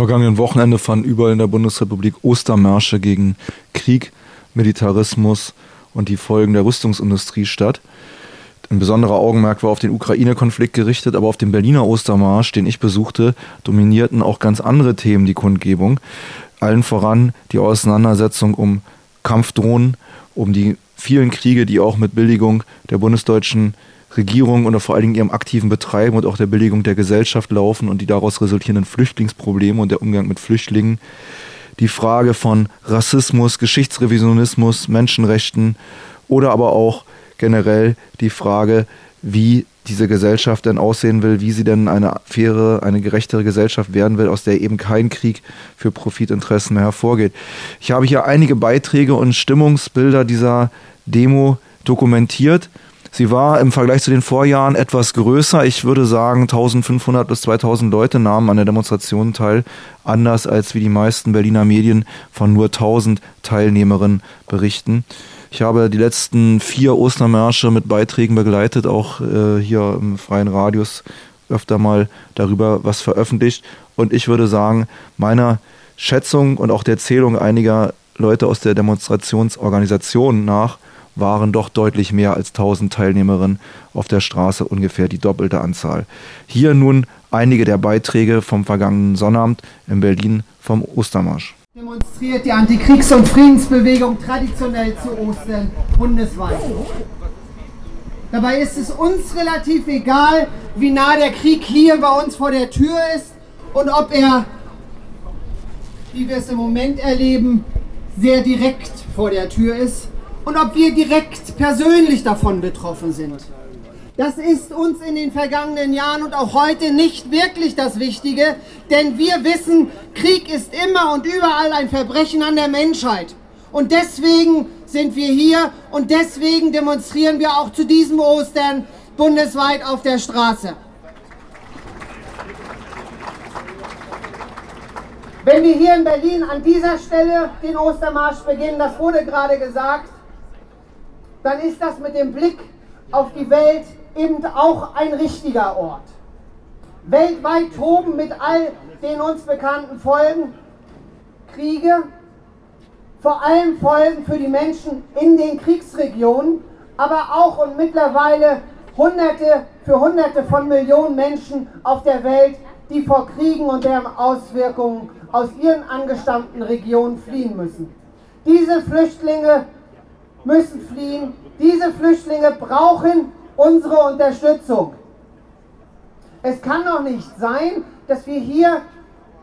vergangenen Wochenende fanden überall in der Bundesrepublik Ostermärsche gegen Krieg, Militarismus und die Folgen der Rüstungsindustrie statt. Ein besonderer Augenmerk war auf den Ukraine-Konflikt gerichtet, aber auf dem Berliner Ostermarsch, den ich besuchte, dominierten auch ganz andere Themen die Kundgebung. Allen voran die Auseinandersetzung um Kampfdrohnen, um die vielen Kriege, die auch mit Billigung der bundesdeutschen Regierung und vor allen Dingen ihrem aktiven Betreiben und auch der Billigung der Gesellschaft laufen und die daraus resultierenden Flüchtlingsprobleme und der Umgang mit Flüchtlingen. Die Frage von Rassismus, Geschichtsrevisionismus, Menschenrechten oder aber auch generell die Frage, wie diese Gesellschaft denn aussehen will, wie sie denn eine faire, eine gerechtere Gesellschaft werden will, aus der eben kein Krieg für Profitinteressen mehr hervorgeht. Ich habe hier einige Beiträge und Stimmungsbilder dieser Demo dokumentiert. Sie war im Vergleich zu den Vorjahren etwas größer. Ich würde sagen, 1500 bis 2000 Leute nahmen an der Demonstration teil, anders als wie die meisten Berliner Medien von nur 1000 Teilnehmerinnen berichten. Ich habe die letzten vier Ostermärsche mit Beiträgen begleitet, auch äh, hier im freien Radius öfter mal darüber was veröffentlicht. Und ich würde sagen, meiner Schätzung und auch der Zählung einiger Leute aus der Demonstrationsorganisation nach waren doch deutlich mehr als 1000 Teilnehmerinnen auf der Straße, ungefähr die doppelte Anzahl. Hier nun einige der Beiträge vom vergangenen Sonnabend in Berlin vom Ostermarsch demonstriert die Antikriegs- und Friedensbewegung traditionell zu Ostern bundesweit. Dabei ist es uns relativ egal, wie nah der Krieg hier bei uns vor der Tür ist und ob er, wie wir es im Moment erleben, sehr direkt vor der Tür ist und ob wir direkt persönlich davon betroffen sind. Das ist uns in den vergangenen Jahren und auch heute nicht wirklich das Wichtige, denn wir wissen, Krieg ist immer und überall ein Verbrechen an der Menschheit. Und deswegen sind wir hier und deswegen demonstrieren wir auch zu diesem Ostern bundesweit auf der Straße. Wenn wir hier in Berlin an dieser Stelle den Ostermarsch beginnen, das wurde gerade gesagt, dann ist das mit dem Blick auf die Welt eben auch ein richtiger Ort. Weltweit toben mit all den uns bekannten Folgen Kriege, vor allem Folgen für die Menschen in den Kriegsregionen, aber auch und mittlerweile Hunderte für Hunderte von Millionen Menschen auf der Welt, die vor Kriegen und deren Auswirkungen aus ihren angestammten Regionen fliehen müssen. Diese Flüchtlinge müssen fliehen, diese Flüchtlinge brauchen unsere Unterstützung. Es kann doch nicht sein, dass wir hier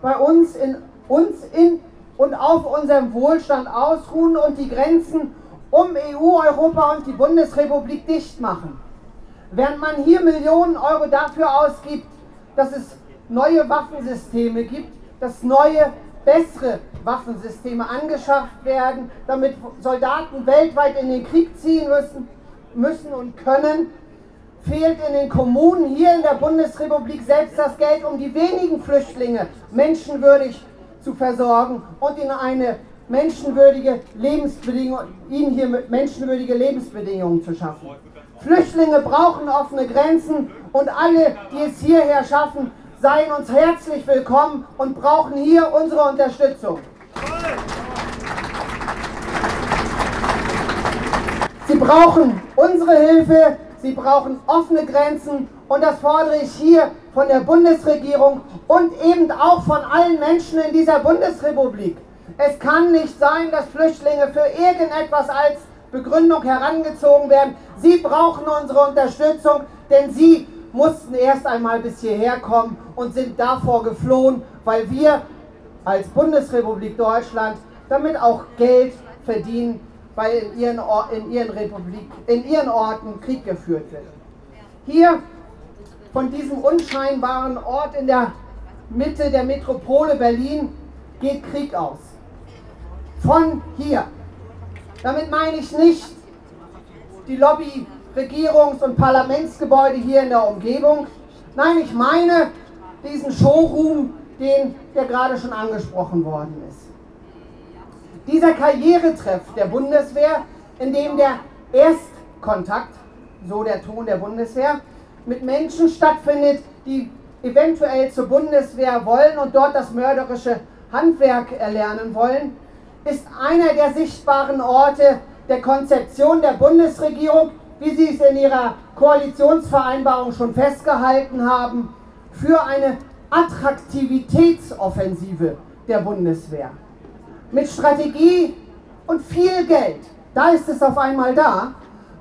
bei uns in uns in und auf unserem Wohlstand ausruhen und die Grenzen um EU, Europa und die Bundesrepublik dicht machen. Während man hier Millionen Euro dafür ausgibt, dass es neue Waffensysteme gibt, dass neue, bessere Waffensysteme angeschafft werden, damit Soldaten weltweit in den Krieg ziehen müssen, müssen und können, fehlt in den Kommunen hier in der Bundesrepublik selbst das Geld, um die wenigen Flüchtlinge menschenwürdig zu versorgen und ihnen eine menschenwürdige Lebensbedingung, ihnen hier menschenwürdige Lebensbedingungen zu schaffen. Flüchtlinge brauchen offene Grenzen und alle, die es hierher schaffen, seien uns herzlich willkommen und brauchen hier unsere Unterstützung. Sie brauchen unsere Hilfe, Sie brauchen offene Grenzen und das fordere ich hier von der Bundesregierung und eben auch von allen Menschen in dieser Bundesrepublik. Es kann nicht sein, dass Flüchtlinge für irgendetwas als Begründung herangezogen werden. Sie brauchen unsere Unterstützung, denn sie mussten erst einmal bis hierher kommen und sind davor geflohen, weil wir als Bundesrepublik Deutschland damit auch Geld verdienen weil in ihren, in ihren, Republik, in ihren Orten Krieg geführt wird. Hier von diesem unscheinbaren Ort in der Mitte der Metropole Berlin geht Krieg aus. Von hier. Damit meine ich nicht die Lobby, Regierungs- und Parlamentsgebäude hier in der Umgebung. Nein, ich meine diesen Showroom, den, der gerade schon angesprochen worden ist. Dieser Karrieretreff der Bundeswehr, in dem der Erstkontakt, so der Ton der Bundeswehr, mit Menschen stattfindet, die eventuell zur Bundeswehr wollen und dort das mörderische Handwerk erlernen wollen, ist einer der sichtbaren Orte der Konzeption der Bundesregierung, wie Sie es in Ihrer Koalitionsvereinbarung schon festgehalten haben, für eine Attraktivitätsoffensive der Bundeswehr. Mit Strategie und viel Geld, da ist es auf einmal da,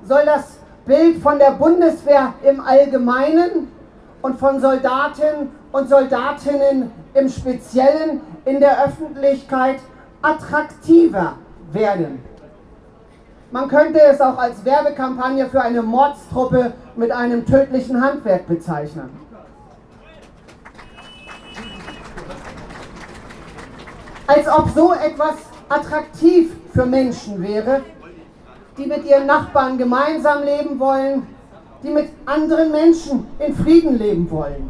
soll das Bild von der Bundeswehr im Allgemeinen und von Soldaten und Soldatinnen im Speziellen in der Öffentlichkeit attraktiver werden. Man könnte es auch als Werbekampagne für eine Mordstruppe mit einem tödlichen Handwerk bezeichnen. Als ob so etwas attraktiv für Menschen wäre, die mit ihren Nachbarn gemeinsam leben wollen, die mit anderen Menschen in Frieden leben wollen.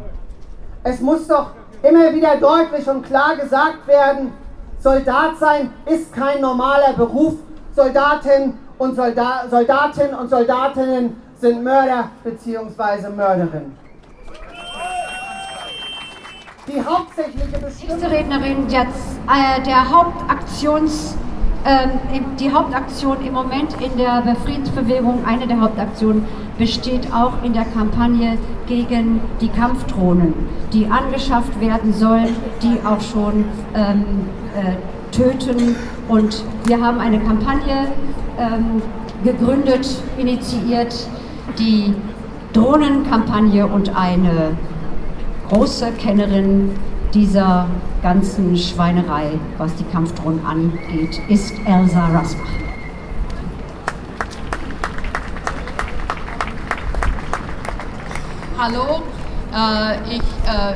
Es muss doch immer wieder deutlich und klar gesagt werden, Soldat sein ist kein normaler Beruf. Soldaten und Solda Soldatinnen und Soldatinnen sind Mörder bzw. Mörderinnen. Die hauptsächliche Bestimmung. Nächste Rednerin, jetzt, äh, der Hauptaktions ähm, die Hauptaktion im Moment in der Friedensbewegung, eine der Hauptaktionen, besteht auch in der Kampagne gegen die Kampfdrohnen, die angeschafft werden sollen, die auch schon ähm, äh, töten. Und wir haben eine Kampagne ähm, gegründet, initiiert, die Drohnenkampagne und eine große Kennerin dieser ganzen Schweinerei, was die Kampfdrohnen angeht, ist Elsa Rasbach. Hallo, äh, ich äh,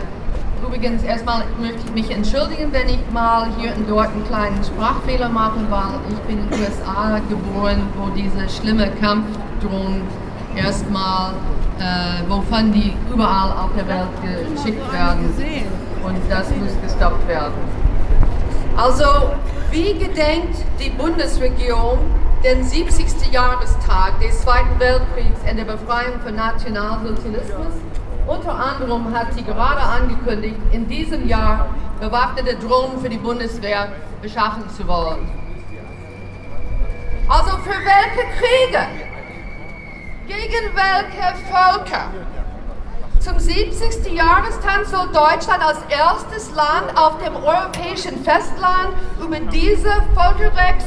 übrigens erstmal möchte ich mich entschuldigen, wenn ich mal hier und dort einen kleinen Sprachfehler mache, weil ich bin in den USA geboren, wo diese schlimme Kampfdrohnen erstmal, äh, wovon die überall auf der Welt geschickt werden und das muss gestoppt werden. Also, wie gedenkt die Bundesregierung den 70. Jahrestag des Zweiten Weltkriegs und der Befreiung von Nationalsozialismus? Unter anderem hat sie gerade angekündigt, in diesem Jahr bewaffnete Drohnen für die Bundeswehr beschaffen zu wollen. Also für welche Kriege? Gegen welche Völker? Zum 70. Jahrestag soll Deutschland als erstes Land auf dem europäischen Festland über diese Völkerrechts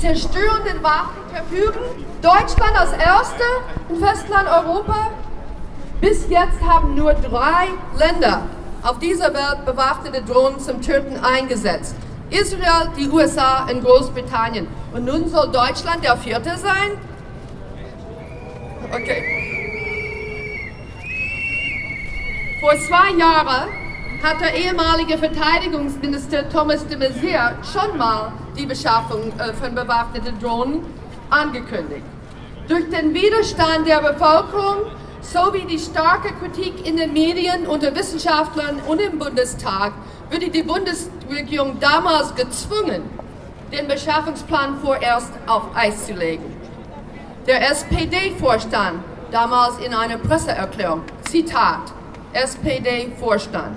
zerstörenden Waffen verfügen. Deutschland als erster im Festland Europa. Bis jetzt haben nur drei Länder auf dieser Welt bewaffnete Drohnen zum Töten eingesetzt. Israel, die USA und Großbritannien. Und nun soll Deutschland der vierte sein? Okay. Vor zwei Jahren hat der ehemalige Verteidigungsminister Thomas de Maizière schon mal die Beschaffung äh, von bewaffneten Drohnen angekündigt. Durch den Widerstand der Bevölkerung sowie die starke Kritik in den Medien unter Wissenschaftlern und im Bundestag wurde die Bundesregierung damals gezwungen, den Beschaffungsplan vorerst auf Eis zu legen. Der SPD-Vorstand damals in einer Presseerklärung, Zitat, SPD-Vorstand.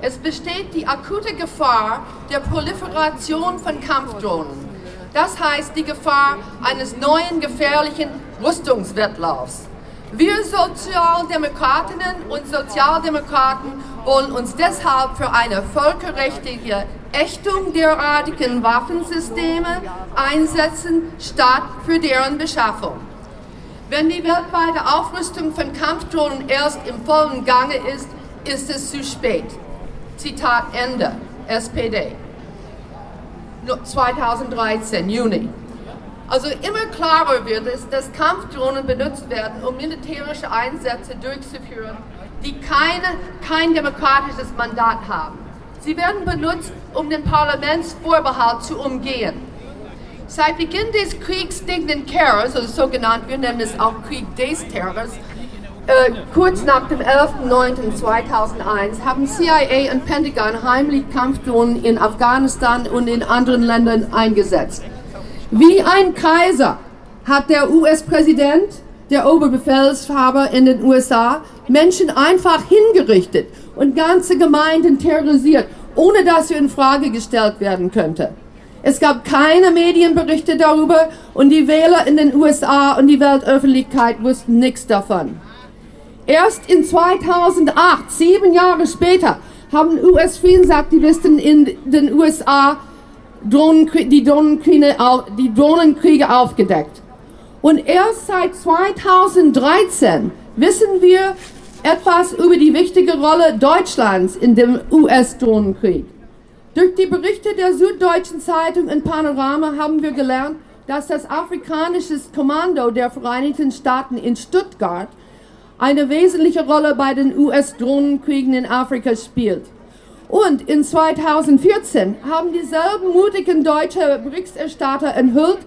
Es besteht die akute Gefahr der Proliferation von Kampfdrohnen. Das heißt die Gefahr eines neuen gefährlichen Rüstungswettlaufs. Wir Sozialdemokratinnen und Sozialdemokraten wollen uns deshalb für eine völkerrechtliche Ächtung derartigen Waffensysteme einsetzen, statt für deren Beschaffung. Wenn die weltweite Aufrüstung von Kampfdrohnen erst im vollen Gange ist, ist es zu spät. Zitat Ende, SPD. 2013, Juni. Also immer klarer wird es, dass Kampfdrohnen benutzt werden, um militärische Einsätze durchzuführen, die keine, kein demokratisches Mandat haben. Sie werden benutzt, um den Parlamentsvorbehalt zu umgehen. Seit Beginn des Kriegs gegen Terrors, also sogenannt, wir nennen es auch Krieg des Terrors, äh, kurz nach dem 11.09.2001 haben CIA und Pentagon heimlich Kampfdrohnen in Afghanistan und in anderen Ländern eingesetzt. Wie ein Kaiser hat der US-Präsident, der Oberbefehlshaber in den USA, Menschen einfach hingerichtet und ganze Gemeinden terrorisiert, ohne dass sie in Frage gestellt werden könnte. Es gab keine Medienberichte darüber und die Wähler in den USA und die Weltöffentlichkeit wussten nichts davon. Erst in 2008, sieben Jahre später, haben US-Friedensaktivisten in den USA die, Drohnenkriege, die Drohnenkriege aufgedeckt. Und erst seit 2013 wissen wir etwas über die wichtige Rolle Deutschlands in dem US-Drohnenkrieg. Durch die Berichte der Süddeutschen Zeitung in Panorama haben wir gelernt, dass das afrikanische Kommando der Vereinigten Staaten in Stuttgart eine wesentliche Rolle bei den US-Drohnenkriegen in Afrika spielt. Und in 2014 haben dieselben mutigen deutschen Berichterstatter enthüllt,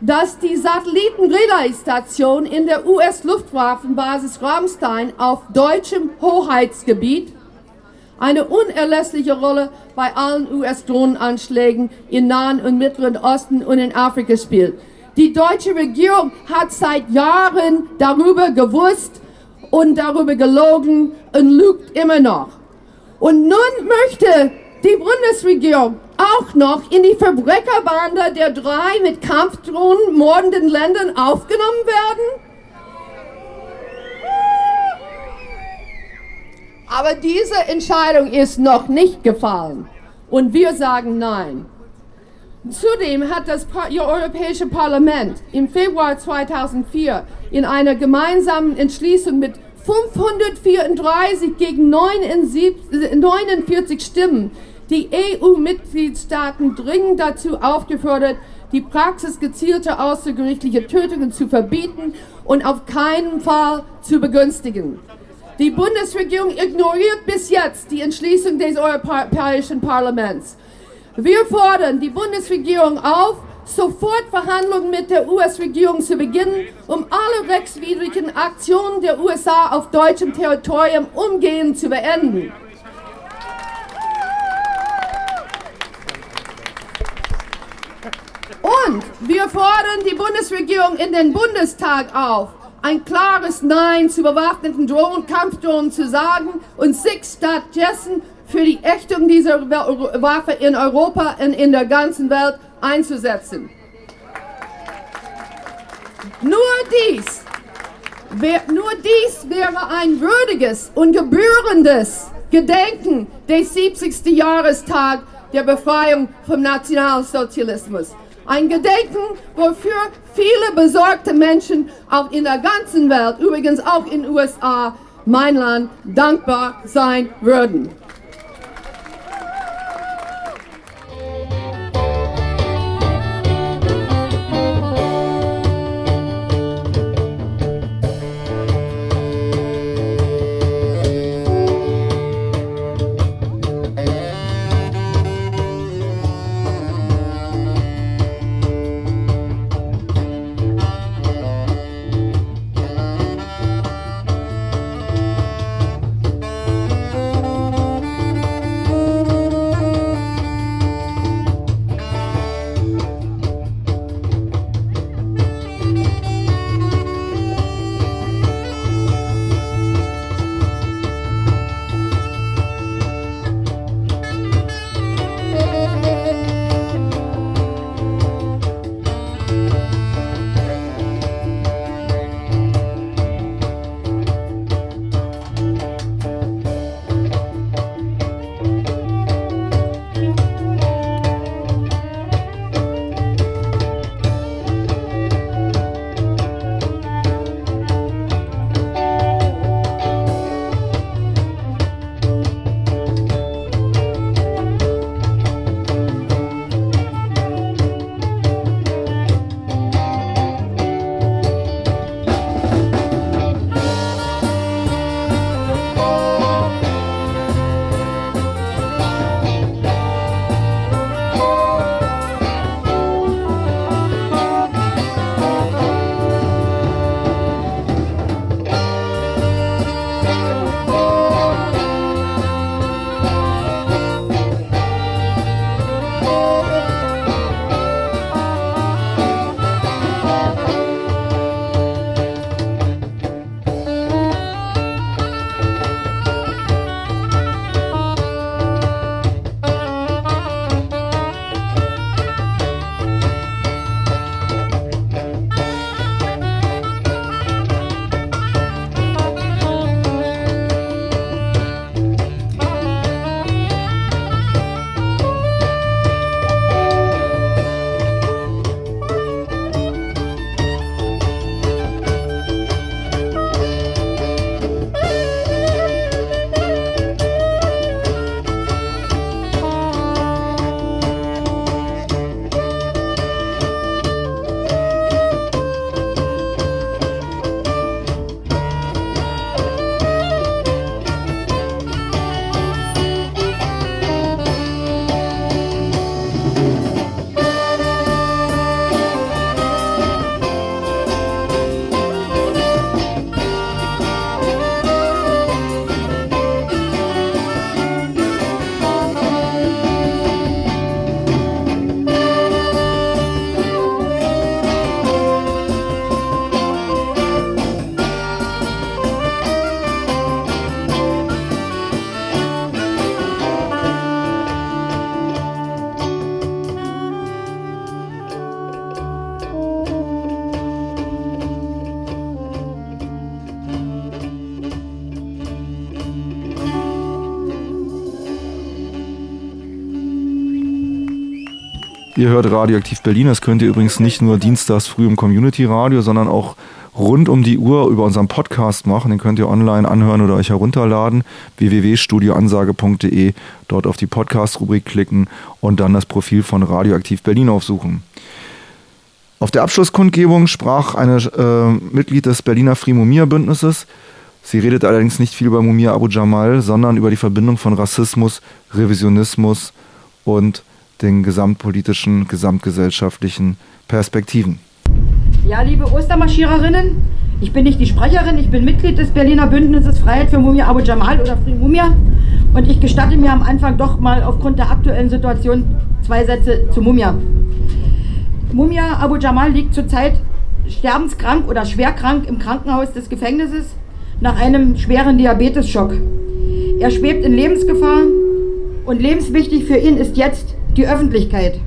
dass die Satelliten-Relay-Station in der US-Luftwaffenbasis Ramstein auf deutschem Hoheitsgebiet eine unerlässliche Rolle bei allen US-Drohnenanschlägen im Nahen und Mittleren Osten und in Afrika spielt. Die deutsche Regierung hat seit Jahren darüber gewusst und darüber gelogen und lügt immer noch. Und nun möchte die Bundesregierung auch noch in die Verbrecherbande der drei mit Kampfdrohnen mordenden Ländern aufgenommen werden? Aber diese Entscheidung ist noch nicht gefallen. Und wir sagen nein. Zudem hat das Europäische Parlament im Februar 2004 in einer gemeinsamen Entschließung mit 534 gegen 49 Stimmen die EU-Mitgliedstaaten dringend dazu aufgefordert, die Praxis gezielter außergerichtlicher Tötungen zu verbieten und auf keinen Fall zu begünstigen. Die Bundesregierung ignoriert bis jetzt die Entschließung des Europäischen Parlaments. Wir fordern die Bundesregierung auf, sofort Verhandlungen mit der US-Regierung zu beginnen, um alle rechtswidrigen Aktionen der USA auf deutschem Territorium umgehend zu beenden. Und wir fordern die Bundesregierung in den Bundestag auf, ein klares Nein zu bewaffneten Drohnen, Kampfdrohnen zu sagen und sich stattdessen für die Ächtung dieser Waffe in Europa und in der ganzen Welt einzusetzen. Nur dies, nur dies wäre ein würdiges und gebührendes Gedenken des 70. Jahrestag der Befreiung vom Nationalsozialismus. Ein Gedenken, wofür viele besorgte Menschen auch in der ganzen Welt, übrigens auch in den USA, mein Land, dankbar sein würden. Ihr hört Radioaktiv Berlin. Das könnt ihr übrigens nicht nur dienstags früh im Community Radio, sondern auch rund um die Uhr über unseren Podcast machen. Den könnt ihr online anhören oder euch herunterladen. www.studioansage.de. Dort auf die Podcast-Rubrik klicken und dann das Profil von Radioaktiv Berlin aufsuchen. Auf der Abschlusskundgebung sprach eine äh, Mitglied des Berliner Free Mumia Bündnisses. Sie redet allerdings nicht viel über Mumia Abu Jamal, sondern über die Verbindung von Rassismus, Revisionismus und den gesamtpolitischen, gesamtgesellschaftlichen Perspektiven. Ja, liebe Ostermarschiererinnen, ich bin nicht die Sprecherin, ich bin Mitglied des Berliner Bündnisses Freiheit für Mumia Abu Jamal oder Free Mumia und ich gestatte mir am Anfang doch mal aufgrund der aktuellen Situation zwei Sätze zu Mumia. Mumia Abu Jamal liegt zurzeit sterbenskrank oder schwerkrank im Krankenhaus des Gefängnisses nach einem schweren Diabetesschock. Er schwebt in Lebensgefahr und lebenswichtig für ihn ist jetzt die Öffentlichkeit.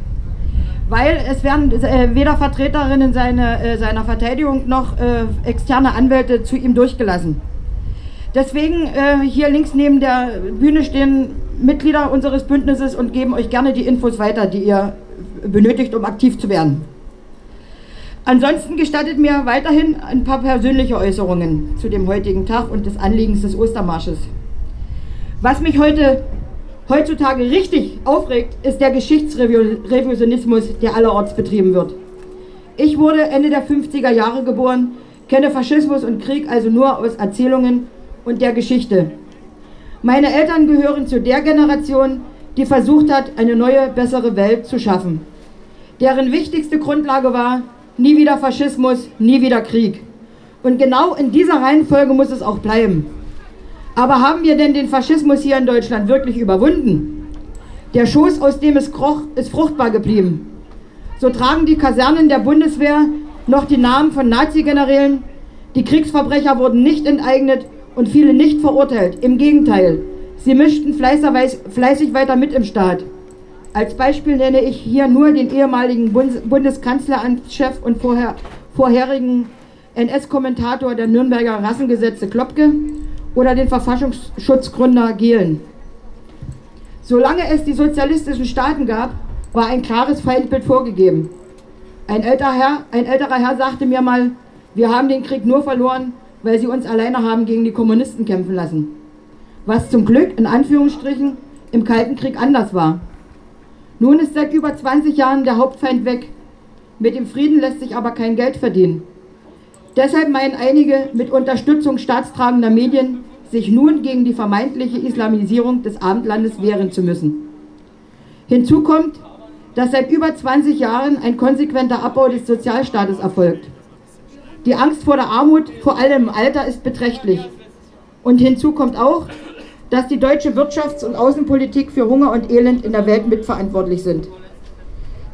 Weil es werden äh, weder Vertreterinnen seine, äh, seiner Verteidigung noch äh, externe Anwälte zu ihm durchgelassen. Deswegen hier links neben der Bühne stehen Mitglieder unseres Bündnisses und geben euch gerne die Infos weiter, die ihr benötigt, um aktiv zu werden. Ansonsten gestattet mir weiterhin ein paar persönliche Äußerungen zu dem heutigen Tag und des Anliegens des Ostermarsches. Was mich heute heutzutage richtig aufregt, ist der Geschichtsrevisionismus, der allerorts betrieben wird. Ich wurde Ende der 50er Jahre geboren, kenne Faschismus und Krieg also nur aus Erzählungen und der Geschichte. Meine Eltern gehören zu der Generation, die versucht hat, eine neue, bessere Welt zu schaffen. Deren wichtigste Grundlage war, nie wieder Faschismus, nie wieder Krieg. Und genau in dieser Reihenfolge muss es auch bleiben. Aber haben wir denn den Faschismus hier in Deutschland wirklich überwunden? Der Schoß, aus dem es kroch, ist fruchtbar geblieben. So tragen die Kasernen der Bundeswehr noch die Namen von Nazi-Generälen. Die Kriegsverbrecher wurden nicht enteignet und viele nicht verurteilt. Im Gegenteil, sie mischten fleißig weiter mit im Staat. Als Beispiel nenne ich hier nur den ehemaligen Bundeskanzleramtschef und vorher, vorherigen NS-Kommentator der Nürnberger Rassengesetze Klopke oder den Verfassungsschutzgründer Gehlen. Solange es die sozialistischen Staaten gab, war ein klares Feindbild vorgegeben. Ein, älter Herr, ein älterer Herr sagte mir mal, wir haben den Krieg nur verloren, weil sie uns alleine haben gegen die Kommunisten kämpfen lassen. Was zum Glück, in Anführungsstrichen, im Kalten Krieg anders war. Nun ist seit über 20 Jahren der Hauptfeind weg. Mit dem Frieden lässt sich aber kein Geld verdienen. Deshalb meinen einige mit Unterstützung staatstragender Medien, sich nun gegen die vermeintliche Islamisierung des Abendlandes wehren zu müssen. Hinzu kommt, dass seit über 20 Jahren ein konsequenter Abbau des Sozialstaates erfolgt. Die Angst vor der Armut, vor allem im Alter, ist beträchtlich. Und hinzu kommt auch, dass die deutsche Wirtschafts- und Außenpolitik für Hunger und Elend in der Welt mitverantwortlich sind.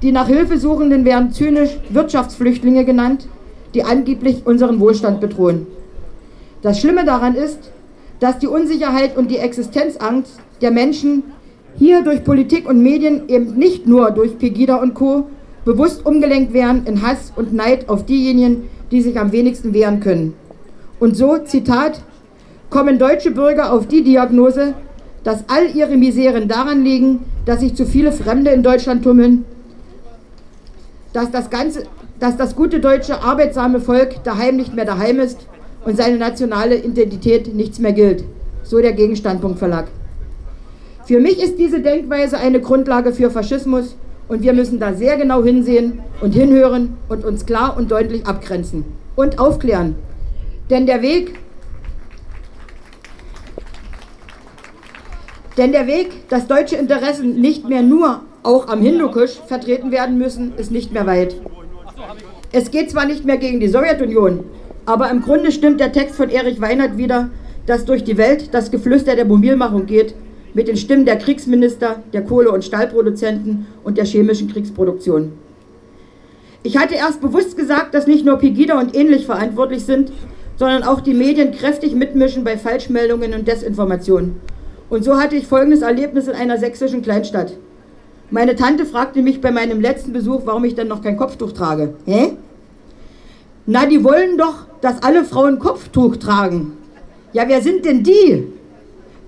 Die nach Hilfe Suchenden werden zynisch Wirtschaftsflüchtlinge genannt, die angeblich unseren Wohlstand bedrohen. Das Schlimme daran ist, dass die Unsicherheit und die Existenzangst der Menschen hier durch Politik und Medien eben nicht nur durch Pegida und Co. bewusst umgelenkt werden in Hass und Neid auf diejenigen, die sich am wenigsten wehren können. Und so, Zitat, kommen deutsche Bürger auf die Diagnose, dass all ihre Miseren daran liegen, dass sich zu viele Fremde in Deutschland tummeln, dass das, ganze, dass das gute deutsche arbeitsame Volk daheim nicht mehr daheim ist und seine nationale Identität nichts mehr gilt. So der Gegenstandpunkt Verlag. Für mich ist diese Denkweise eine Grundlage für Faschismus und wir müssen da sehr genau hinsehen und hinhören und uns klar und deutlich abgrenzen und aufklären. Denn der Weg, denn der Weg, dass deutsche Interessen nicht mehr nur auch am Hindukusch vertreten werden müssen, ist nicht mehr weit. Es geht zwar nicht mehr gegen die Sowjetunion, aber im Grunde stimmt der Text von Erich Weinert wieder, dass durch die Welt das Geflüster der Mobilmachung geht mit den Stimmen der Kriegsminister, der Kohle- und Stahlproduzenten und der chemischen Kriegsproduktion. Ich hatte erst bewusst gesagt, dass nicht nur Pegida und ähnlich verantwortlich sind, sondern auch die Medien kräftig mitmischen bei Falschmeldungen und Desinformationen. Und so hatte ich folgendes Erlebnis in einer sächsischen Kleinstadt. Meine Tante fragte mich bei meinem letzten Besuch, warum ich denn noch kein Kopftuch trage. Hä? Na, die wollen doch, dass alle Frauen Kopftuch tragen. Ja, wer sind denn die?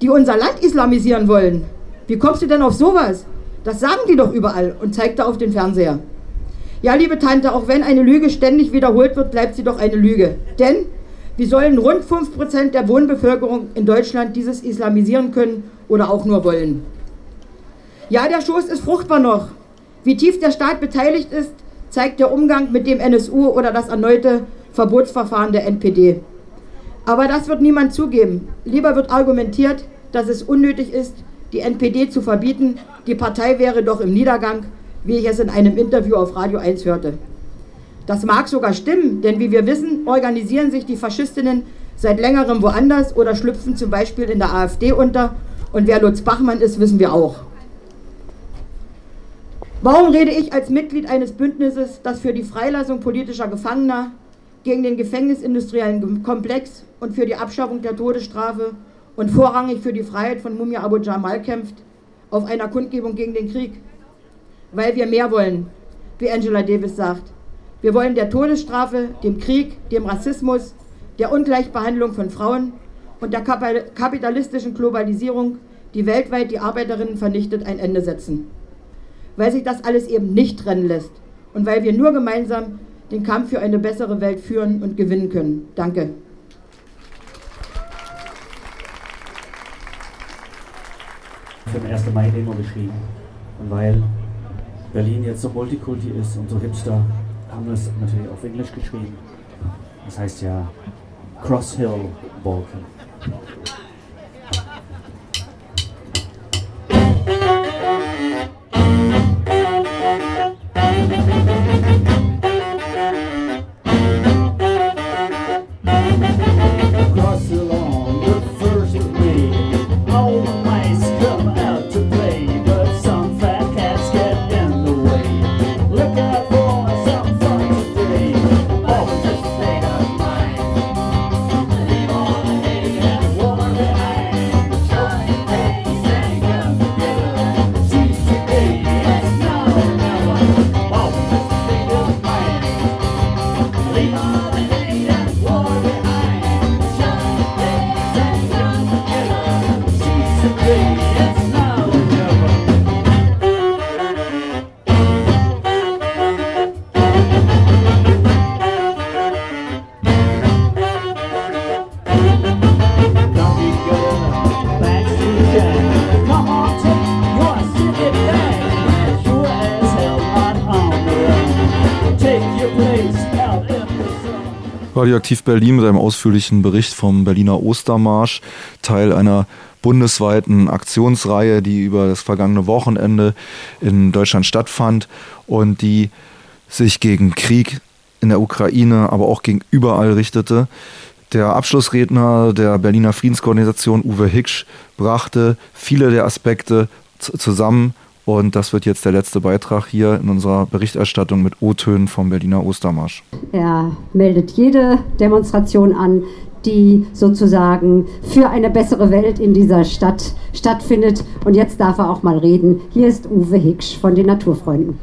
die unser Land islamisieren wollen. Wie kommst du denn auf sowas? Das sagen die doch überall und zeigte auf den Fernseher. Ja, liebe Tante, auch wenn eine Lüge ständig wiederholt wird, bleibt sie doch eine Lüge. Denn wie sollen rund 5% der Wohnbevölkerung in Deutschland dieses islamisieren können oder auch nur wollen? Ja, der Schoß ist fruchtbar noch. Wie tief der Staat beteiligt ist, zeigt der Umgang mit dem NSU oder das erneute Verbotsverfahren der NPD. Aber das wird niemand zugeben. Lieber wird argumentiert, dass es unnötig ist, die NPD zu verbieten. Die Partei wäre doch im Niedergang, wie ich es in einem Interview auf Radio 1 hörte. Das mag sogar stimmen, denn wie wir wissen, organisieren sich die Faschistinnen seit längerem woanders oder schlüpfen zum Beispiel in der AfD unter. Und wer Lutz Bachmann ist, wissen wir auch. Warum rede ich als Mitglied eines Bündnisses, das für die Freilassung politischer Gefangener, gegen den gefängnisindustriellen Komplex und für die Abschaffung der Todesstrafe und vorrangig für die Freiheit von Mumia Abu Jamal kämpft, auf einer Kundgebung gegen den Krieg? Weil wir mehr wollen, wie Angela Davis sagt. Wir wollen der Todesstrafe, dem Krieg, dem Rassismus, der Ungleichbehandlung von Frauen und der kapitalistischen Globalisierung, die weltweit die Arbeiterinnen vernichtet, ein Ende setzen weil sich das alles eben nicht trennen lässt und weil wir nur gemeinsam den Kampf für eine bessere Welt führen und gewinnen können. Danke. Für den 1. Mai-Demo geschrieben. Und weil Berlin jetzt so Multikulti ist und so hipster, haben wir es natürlich auf Englisch geschrieben. Das heißt ja Cross Hill Balkan. Radioaktiv Berlin mit einem ausführlichen Bericht vom Berliner Ostermarsch, Teil einer bundesweiten Aktionsreihe, die über das vergangene Wochenende in Deutschland stattfand und die sich gegen Krieg in der Ukraine, aber auch gegen überall richtete. Der Abschlussredner der Berliner Friedensorganisation Uwe Hicksch brachte viele der Aspekte zusammen und das wird jetzt der letzte Beitrag hier in unserer Berichterstattung mit O-Tönen vom Berliner Ostermarsch. Er meldet jede Demonstration an, die sozusagen für eine bessere Welt in dieser Stadt stattfindet. Und jetzt darf er auch mal reden. Hier ist Uwe Hicksch von den Naturfreunden.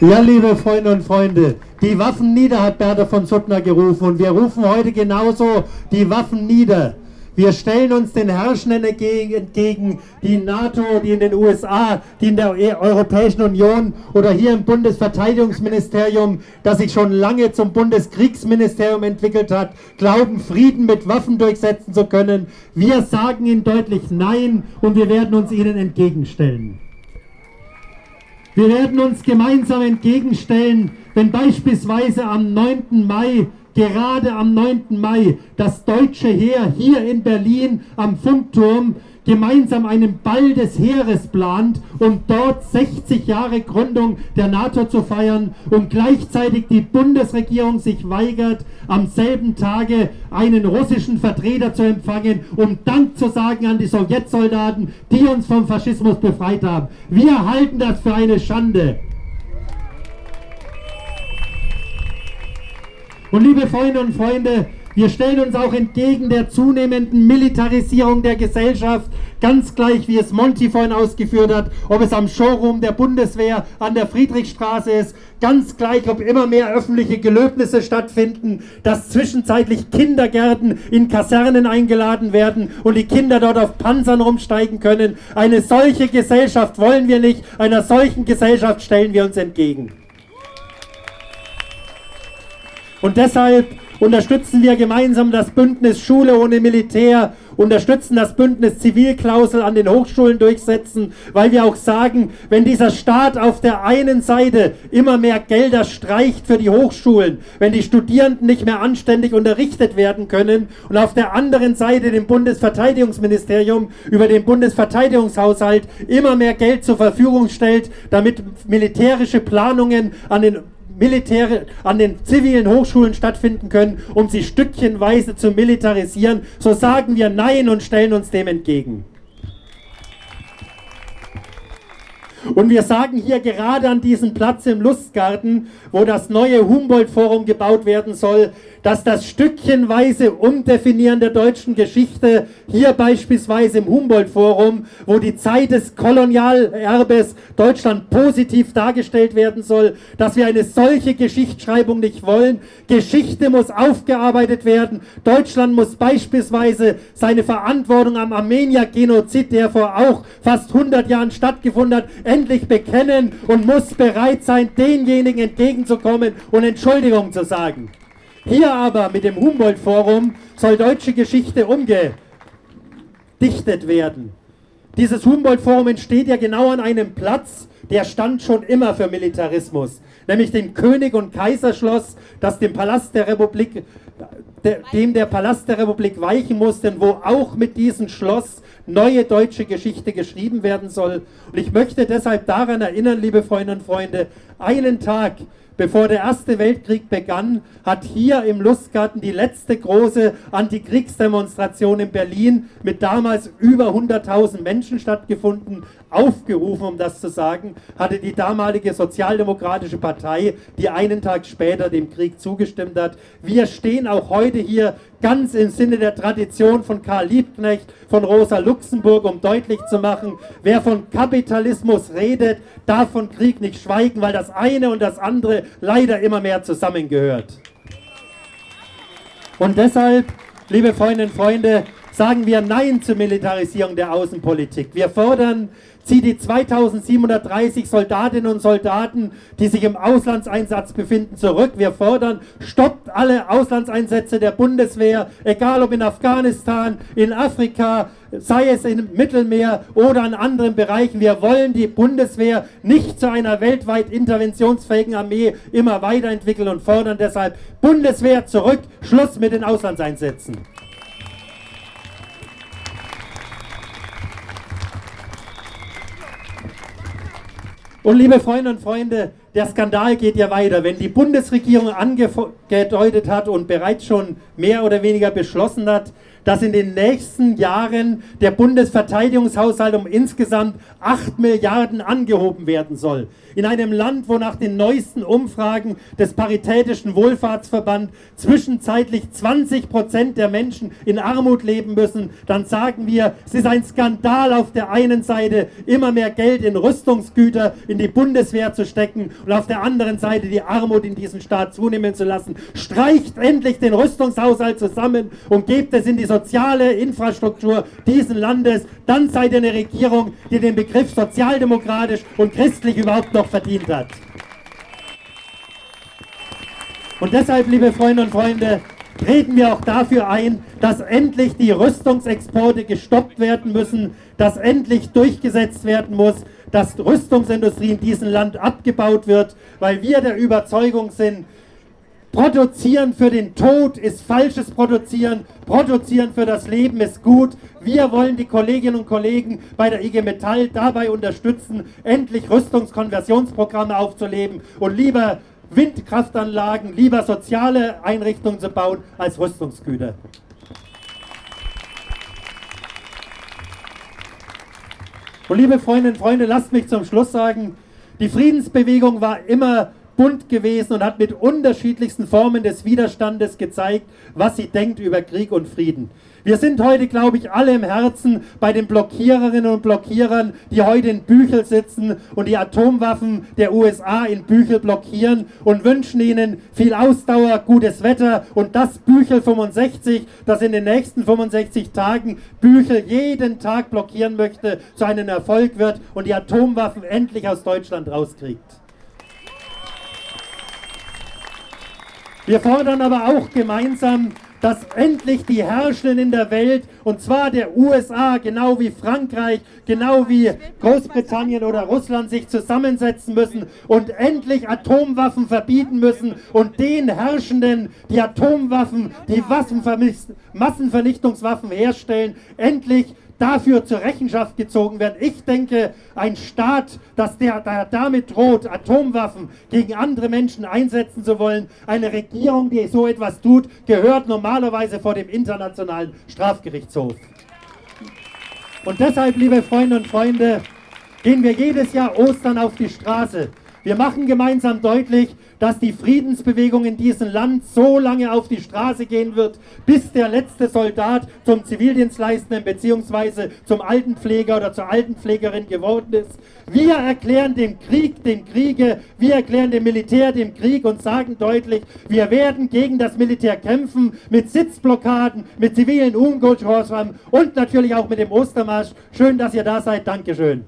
Ja, liebe Freunde und Freunde, die Waffen nieder hat Bertha von Suttner gerufen und wir rufen heute genauso die Waffen nieder. Wir stellen uns den Herrschenden entgegen, die in NATO, die in den USA, die in der e- Europäischen Union oder hier im Bundesverteidigungsministerium, das sich schon lange zum Bundeskriegsministerium entwickelt hat, glauben, Frieden mit Waffen durchsetzen zu können. Wir sagen ihnen deutlich Nein und wir werden uns ihnen entgegenstellen. Wir werden uns gemeinsam entgegenstellen, wenn beispielsweise am 9. Mai gerade am 9. Mai das deutsche Heer hier in Berlin am Funkturm gemeinsam einen Ball des Heeres plant, um dort 60 Jahre Gründung der NATO zu feiern und gleichzeitig die Bundesregierung sich weigert, am selben Tage einen russischen Vertreter zu empfangen, um Dank zu sagen an die Sowjetsoldaten, die uns vom Faschismus befreit haben. Wir halten das für eine Schande. Und liebe Freunde und Freunde, Wir stellen uns auch entgegen der zunehmenden Militarisierung der Gesellschaft, ganz gleich wie es Monty vorhin ausgeführt hat, ob es am Showroom der Bundeswehr an der Friedrichstraße ist, ganz gleich, ob immer mehr öffentliche Gelöbnisse stattfinden, dass zwischenzeitlich Kindergärten in Kasernen eingeladen werden und die Kinder dort auf Panzern rumsteigen können. Eine solche Gesellschaft wollen wir nicht, einer solchen Gesellschaft stellen wir uns entgegen. Und deshalb unterstützen wir gemeinsam das Bündnis Schule ohne Militär, unterstützen das Bündnis Zivilklausel an den Hochschulen durchsetzen, weil wir auch sagen, wenn dieser Staat auf der einen Seite immer mehr Gelder streicht für die Hochschulen, wenn die Studierenden nicht mehr anständig unterrichtet werden können und auf der anderen Seite dem Bundesverteidigungsministerium über den Bundesverteidigungshaushalt immer mehr Geld zur Verfügung stellt, damit militärische Planungen an den Militär an den zivilen Hochschulen stattfinden können, um sie stückchenweise zu militarisieren, so sagen wir Nein und stellen uns dem entgegen. Und wir sagen hier gerade an diesem Platz im Lustgarten, wo das neue Humboldt-Forum gebaut werden soll, dass das stückchenweise Umdefinieren der deutschen Geschichte, hier beispielsweise im Humboldt-Forum, wo die Zeit des Kolonialerbes Deutschland positiv dargestellt werden soll, dass wir eine solche Geschichtsschreibung nicht wollen. Geschichte muss aufgearbeitet werden. Deutschland muss beispielsweise seine Verantwortung am Armenier-Genozid, der vor auch fast 100 Jahren stattgefunden hat, endlich bekennen und muss bereit sein, denjenigen entgegenzukommen und Entschuldigung zu sagen. Hier aber mit dem Humboldt-Forum soll deutsche Geschichte umgedichtet werden. Dieses Humboldt-Forum entsteht ja genau an einem Platz, der stand schon immer für Militarismus, nämlich dem König- und Kaiserschloss, das dem Palast der Republik, dem der Palast der Republik weichen musste, wo auch mit diesem Schloss neue deutsche Geschichte geschrieben werden soll. Und ich möchte deshalb daran erinnern, liebe Freundinnen und Freunde, einen Tag Bevor der Erste Weltkrieg begann, hat hier im Lustgarten die letzte große Antikriegsdemonstration in Berlin mit damals über 100.000 Menschen stattgefunden. Aufgerufen, um das zu sagen, hatte die damalige Sozialdemokratische Partei, die einen Tag später dem Krieg zugestimmt hat. Wir stehen auch heute hier ganz im Sinne der Tradition von Karl Liebknecht, von Rosa Luxemburg, um deutlich zu machen, wer von Kapitalismus redet, darf von Krieg nicht schweigen, weil das eine und das andere leider immer mehr zusammengehört. Und deshalb, liebe Freundinnen und Freunde, sagen wir Nein zur Militarisierung der Außenpolitik. Wir fordern zieht die 2730 Soldatinnen und Soldaten, die sich im Auslandseinsatz befinden, zurück. Wir fordern, stoppt alle Auslandseinsätze der Bundeswehr, egal ob in Afghanistan, in Afrika, sei es im Mittelmeer oder an anderen Bereichen. Wir wollen die Bundeswehr nicht zu einer weltweit interventionsfähigen Armee immer weiterentwickeln und fordern deshalb Bundeswehr zurück, Schluss mit den Auslandseinsätzen. Und liebe Freundinnen und Freunde, der Skandal geht ja weiter. Wenn die Bundesregierung angedeutet hat und bereits schon mehr oder weniger beschlossen hat, dass in den nächsten Jahren der Bundesverteidigungshaushalt um insgesamt 8 Milliarden angehoben werden soll. In einem Land, wo nach den neuesten Umfragen des Paritätischen Wohlfahrtsverband zwischenzeitlich 20 Prozent der Menschen in Armut leben müssen, dann sagen wir, es ist ein Skandal auf der einen Seite, immer mehr Geld in Rüstungsgüter, in die Bundeswehr zu stecken und auf der anderen Seite die Armut in diesem Staat zunehmen zu lassen. Streicht endlich den Rüstungshaushalt zusammen und gebt es in die soziale Infrastruktur dieses Landes, dann seid ihr eine Regierung, die den Begriff sozialdemokratisch und christlich überhaupt noch verdient hat. Und deshalb, liebe Freunde und Freunde, treten wir auch dafür ein, dass endlich die Rüstungsexporte gestoppt werden müssen, dass endlich durchgesetzt werden muss, dass Rüstungsindustrie in diesem Land abgebaut wird, weil wir der Überzeugung sind, Produzieren für den Tod ist falsches Produzieren. Produzieren für das Leben ist gut. Wir wollen die Kolleginnen und Kollegen bei der IG Metall dabei unterstützen, endlich Rüstungskonversionsprogramme aufzuleben und lieber Windkraftanlagen, lieber soziale Einrichtungen zu bauen als Rüstungsgüter. Und liebe Freundinnen und Freunde, lasst mich zum Schluss sagen, die Friedensbewegung war immer bunt gewesen und hat mit unterschiedlichsten Formen des Widerstandes gezeigt, was sie denkt über Krieg und Frieden. Wir sind heute, glaube ich, alle im Herzen bei den Blockiererinnen und Blockierern, die heute in Büchel sitzen und die Atomwaffen der USA in Büchel blockieren und wünschen ihnen viel Ausdauer, gutes Wetter und das Büchel 65, das in den nächsten 65 Tagen Büchel jeden Tag blockieren möchte, zu einem Erfolg wird und die Atomwaffen endlich aus Deutschland rauskriegt. Wir fordern aber auch gemeinsam dass endlich die Herrschenden in der Welt, und zwar der USA, genau wie Frankreich, genau wie Großbritannien oder Russland, sich zusammensetzen müssen und endlich Atomwaffen verbieten müssen und den Herrschenden, die Atomwaffen, die Massenvernichtungswaffen herstellen, endlich dafür zur Rechenschaft gezogen werden. Ich denke, ein Staat, das der, der damit droht, Atomwaffen gegen andere Menschen einsetzen zu wollen, eine Regierung, die so etwas tut, gehört normalerweise vor dem Internationalen Strafgerichtshof. Und deshalb, liebe Freunde und Freunde, gehen wir jedes Jahr Ostern auf die Straße. Wir machen gemeinsam deutlich, dass die Friedensbewegung in diesem Land so lange auf die Straße gehen wird, bis der letzte Soldat zum Zivildienstleistenden bzw. zum Altenpfleger oder zur Altenpflegerin geworden ist. Wir erklären dem Krieg dem Kriege, wir erklären dem Militär dem Krieg und sagen deutlich, wir werden gegen das Militär kämpfen mit Sitzblockaden, mit zivilen Ungehorsam und natürlich auch mit dem Ostermarsch. Schön, dass ihr da seid. Dankeschön.